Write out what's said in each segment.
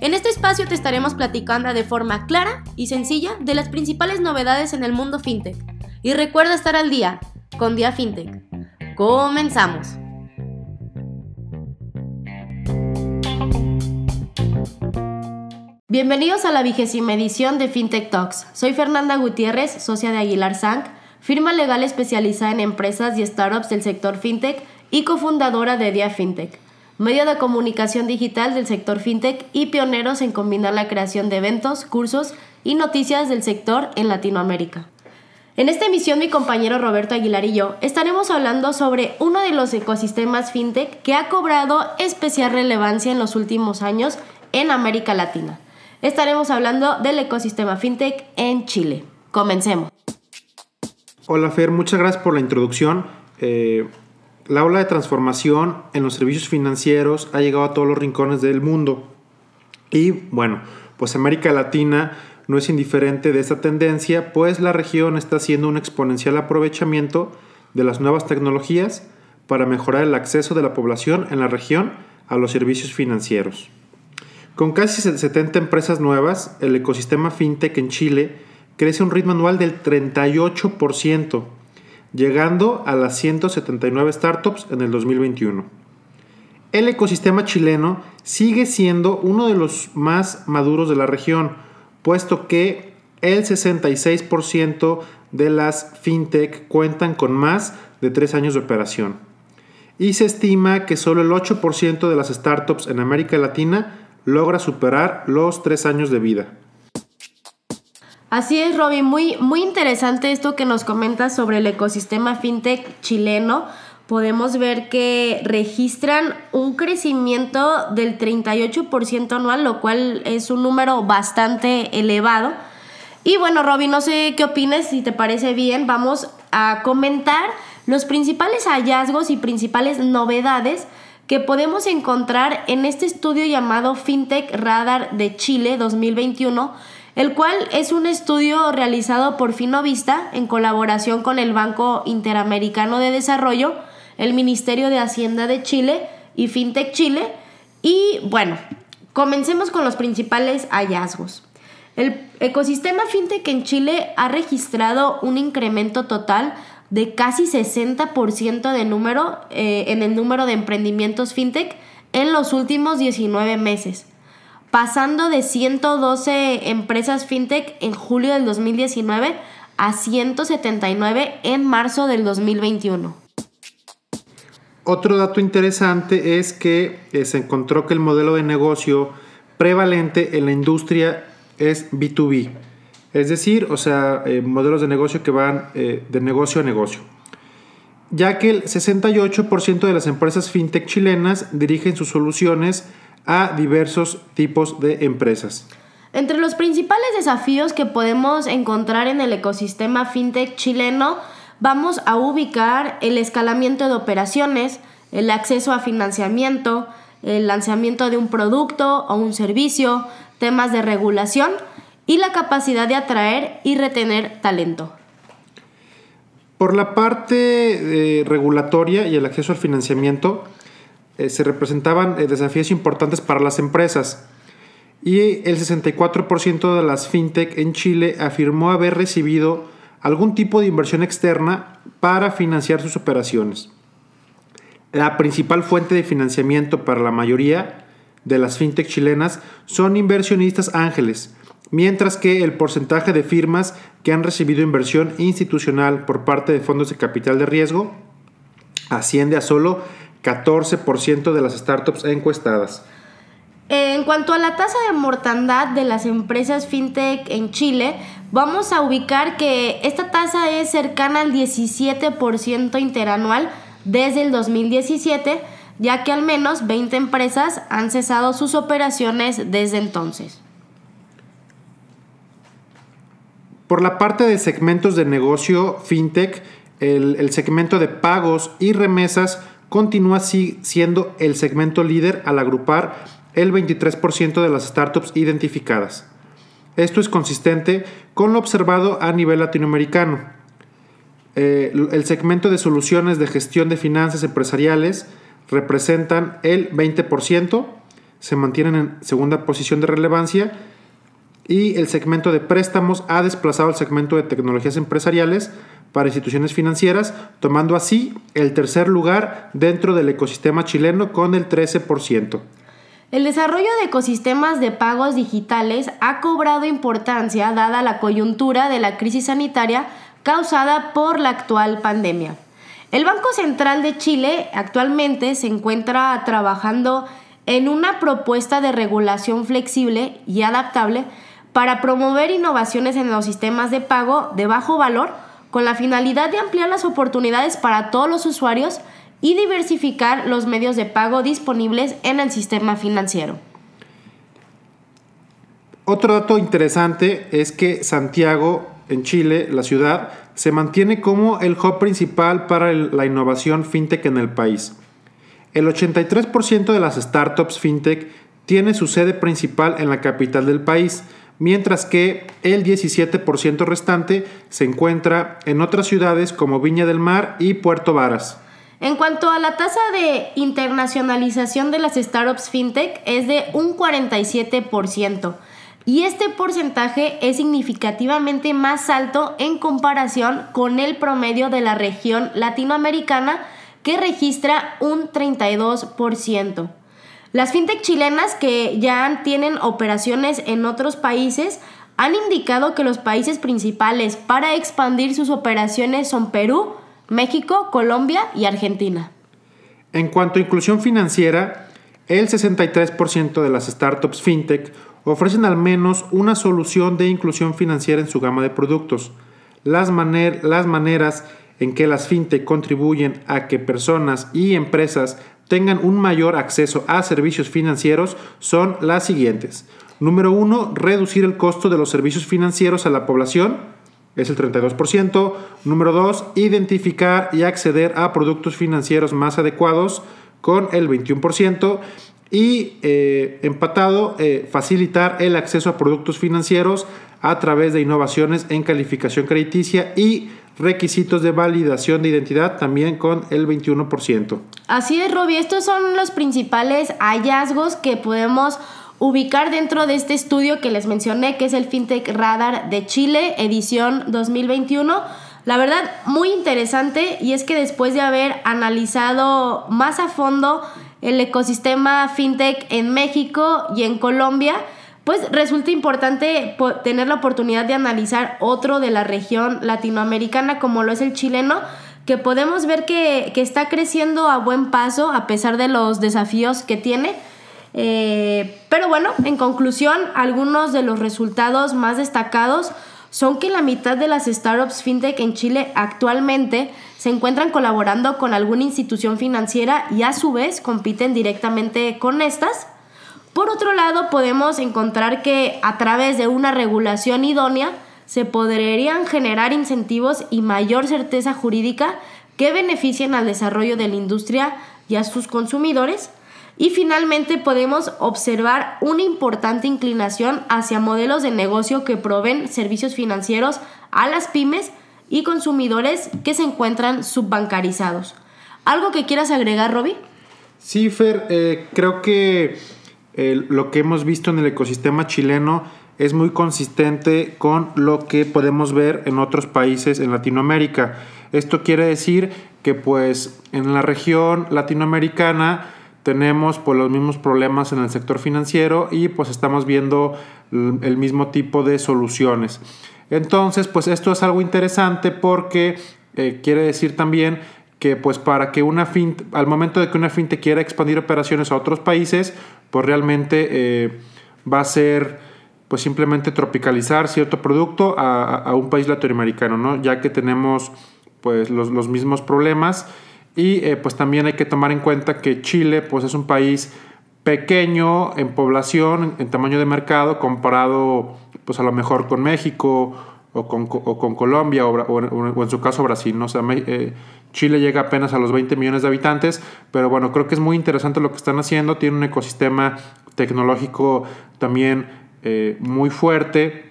En este espacio te estaremos platicando de forma clara y sencilla de las principales novedades en el mundo FinTech. Y recuerda estar al día con Dia FinTech. Comenzamos. Bienvenidos a la vigésima edición de FinTech Talks. Soy Fernanda Gutiérrez, socia de Aguilar Sank, firma legal especializada en empresas y startups del sector FinTech y cofundadora de Dia FinTech, medio de comunicación digital del sector FinTech y pioneros en combinar la creación de eventos, cursos y noticias del sector en Latinoamérica. En esta emisión mi compañero Roberto Aguilar y yo estaremos hablando sobre uno de los ecosistemas fintech que ha cobrado especial relevancia en los últimos años en América Latina estaremos hablando del ecosistema fintech en Chile. Comencemos. Hola Fer, muchas gracias por la introducción. Eh, la ola de transformación en los servicios financieros ha llegado a todos los rincones del mundo. Y bueno, pues América Latina no es indiferente de esta tendencia, pues la región está haciendo un exponencial aprovechamiento de las nuevas tecnologías para mejorar el acceso de la población en la región a los servicios financieros. Con casi 70 empresas nuevas, el ecosistema fintech en Chile crece a un ritmo anual del 38%, llegando a las 179 startups en el 2021. El ecosistema chileno sigue siendo uno de los más maduros de la región, puesto que el 66% de las fintech cuentan con más de 3 años de operación. Y se estima que solo el 8% de las startups en América Latina logra superar los tres años de vida. Así es, Robin, muy, muy interesante esto que nos comentas sobre el ecosistema fintech chileno. Podemos ver que registran un crecimiento del 38% anual, lo cual es un número bastante elevado. Y bueno, Robin, no sé qué opines, si te parece bien, vamos a comentar los principales hallazgos y principales novedades que podemos encontrar en este estudio llamado FinTech Radar de Chile 2021, el cual es un estudio realizado por Finovista en colaboración con el Banco Interamericano de Desarrollo, el Ministerio de Hacienda de Chile y FinTech Chile. Y bueno, comencemos con los principales hallazgos. El ecosistema FinTech en Chile ha registrado un incremento total de casi 60% de número, eh, en el número de emprendimientos fintech en los últimos 19 meses, pasando de 112 empresas fintech en julio del 2019 a 179 en marzo del 2021. Otro dato interesante es que eh, se encontró que el modelo de negocio prevalente en la industria es B2B es decir, o sea, eh, modelos de negocio que van eh, de negocio a negocio. Ya que el 68% de las empresas fintech chilenas dirigen sus soluciones a diversos tipos de empresas. Entre los principales desafíos que podemos encontrar en el ecosistema fintech chileno, vamos a ubicar el escalamiento de operaciones, el acceso a financiamiento, el lanzamiento de un producto o un servicio, temas de regulación y la capacidad de atraer y retener talento. Por la parte eh, regulatoria y el acceso al financiamiento, eh, se representaban eh, desafíos importantes para las empresas y el 64% de las fintech en Chile afirmó haber recibido algún tipo de inversión externa para financiar sus operaciones. La principal fuente de financiamiento para la mayoría de las fintech chilenas son inversionistas ángeles, mientras que el porcentaje de firmas que han recibido inversión institucional por parte de fondos de capital de riesgo asciende a solo 14% de las startups encuestadas. En cuanto a la tasa de mortandad de las empresas fintech en Chile, vamos a ubicar que esta tasa es cercana al 17% interanual desde el 2017, ya que al menos 20 empresas han cesado sus operaciones desde entonces. Por la parte de segmentos de negocio fintech, el, segmento de pagos y remesas continúa siendo el segmento líder al agrupar el 23% de las startups identificadas. Esto es consistente con lo observado a nivel latinoamericano. Eh, el segmento de soluciones de gestión de finanzas empresariales representan el 20%, se mantienen en segunda posición de relevancia y el segmento de préstamos ha desplazado al segmento de tecnologías empresariales para instituciones financieras, tomando así el tercer lugar dentro del ecosistema chileno con el 13%. El desarrollo de ecosistemas de pagos digitales ha cobrado importancia dada la coyuntura de la crisis sanitaria causada por la actual pandemia. El Banco Central de Chile actualmente se encuentra trabajando en una propuesta de regulación flexible y adaptable para promover innovaciones en los sistemas de pago de bajo valor con la finalidad de ampliar las oportunidades para todos los usuarios y diversificar los medios de pago disponibles en el sistema financiero. Otro dato interesante es que Santiago, en Chile, la ciudad, se mantiene como el hub principal para la innovación fintech en el país. El 83% de las startups fintech tiene su sede principal en la capital del país, mientras que el 17% restante se encuentra en otras ciudades como Viña del Mar y Puerto Varas. En cuanto a la tasa de internacionalización de las startups fintech es de un 47%, y este porcentaje es significativamente más alto en comparación con el promedio de la región latinoamericana que registra un 32%. Las fintech chilenas que ya tienen operaciones en otros países han indicado que los países principales para expandir sus operaciones son Perú, México, Colombia y Argentina. En cuanto a inclusión financiera, el 63% de las startups fintech ofrecen al menos una solución de inclusión financiera en su gama de productos. Las, las maneras en que las fintech contribuyen a que personas y empresas tengan un mayor acceso a servicios financieros son las siguientes. Número uno, reducir el costo de los servicios financieros a la población, es el 32%. Número dos, identificar y acceder a productos financieros más adecuados con el 21%. Y eh, empatado, eh, facilitar el acceso a productos financieros a través de innovaciones en calificación crediticia y requisitos de validación de identidad también con el 21%. Así es, Robbie, estos son los principales hallazgos que podemos ubicar dentro de este estudio que les mencioné, que es el FinTech Radar de Chile, edición 2021. La verdad, muy interesante y es que después de haber analizado más a fondo el ecosistema FinTech en México y en Colombia, pues resulta importante tener la oportunidad de analizar otro de la región latinoamericana como lo es el chileno, que podemos ver que, está creciendo a buen paso a pesar de los desafíos que tiene. Eh, pero bueno, en conclusión, algunos de los resultados más destacados son que la mitad de las startups fintech en Chile actualmente se encuentran colaborando con alguna institución financiera y a su vez compiten directamente con estas. Por otro lado, podemos encontrar que a través de una regulación idónea se podrían generar incentivos y mayor certeza jurídica que beneficien al desarrollo de la industria y a sus consumidores. Y finalmente podemos observar una importante inclinación hacia modelos de negocio que proveen servicios financieros a las pymes y consumidores que se encuentran subbancarizados. ¿Algo que quieras agregar, Robbie? Sí, Fer, eh, creo que lo que hemos visto en el ecosistema chileno es muy consistente con lo que podemos ver en otros países en Latinoamérica. Esto quiere decir que pues en la región latinoamericana tenemos pues, los mismos problemas en el sector financiero y pues estamos viendo el mismo tipo de soluciones. Entonces pues esto es algo interesante porque eh, quiere decir también que pues para que una fint, al momento de que una finte quiera expandir operaciones a otros países, pues realmente eh, va a ser pues simplemente tropicalizar cierto producto a, un país latinoamericano, ¿no? Ya que tenemos pues los, mismos problemas y eh, pues también hay que tomar en cuenta que Chile pues es un país pequeño en población, en tamaño de mercado comparado pues a lo mejor con México o con, Colombia o, en su caso Brasil. ¿no? O eh, Chile llega apenas a los 20 millones de habitantes, pero bueno, creo que es muy interesante lo que están haciendo. Tiene un ecosistema tecnológico también eh, muy fuerte.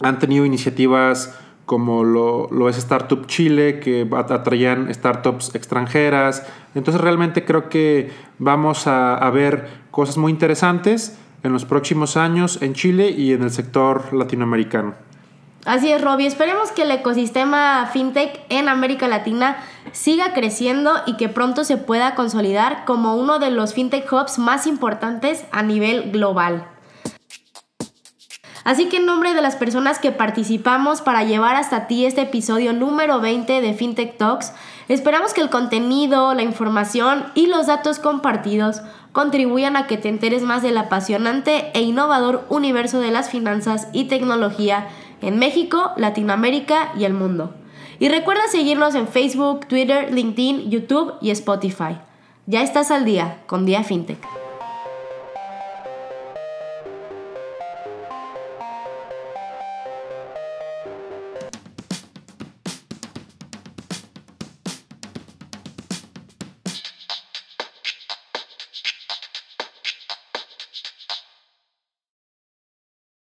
Han tenido iniciativas como lo, es Startup Chile, que atraían startups extranjeras. Entonces realmente creo que vamos a ver cosas muy interesantes en los próximos años en Chile y en el sector latinoamericano. Así es, Robbie. Esperemos que el ecosistema fintech en América Latina siga creciendo y que pronto se pueda consolidar como uno de los fintech hubs más importantes a nivel global. Así que en nombre de las personas que participamos para llevar hasta ti este episodio número 20 de FinTech Talks, esperamos que el contenido, la información y los datos compartidos contribuyan a que te enteres más del apasionante e innovador universo de las finanzas y tecnología en México, Latinoamérica y el mundo. Y recuerda seguirnos en Facebook, Twitter, LinkedIn, YouTube y Spotify. Ya estás al día con Día FinTech.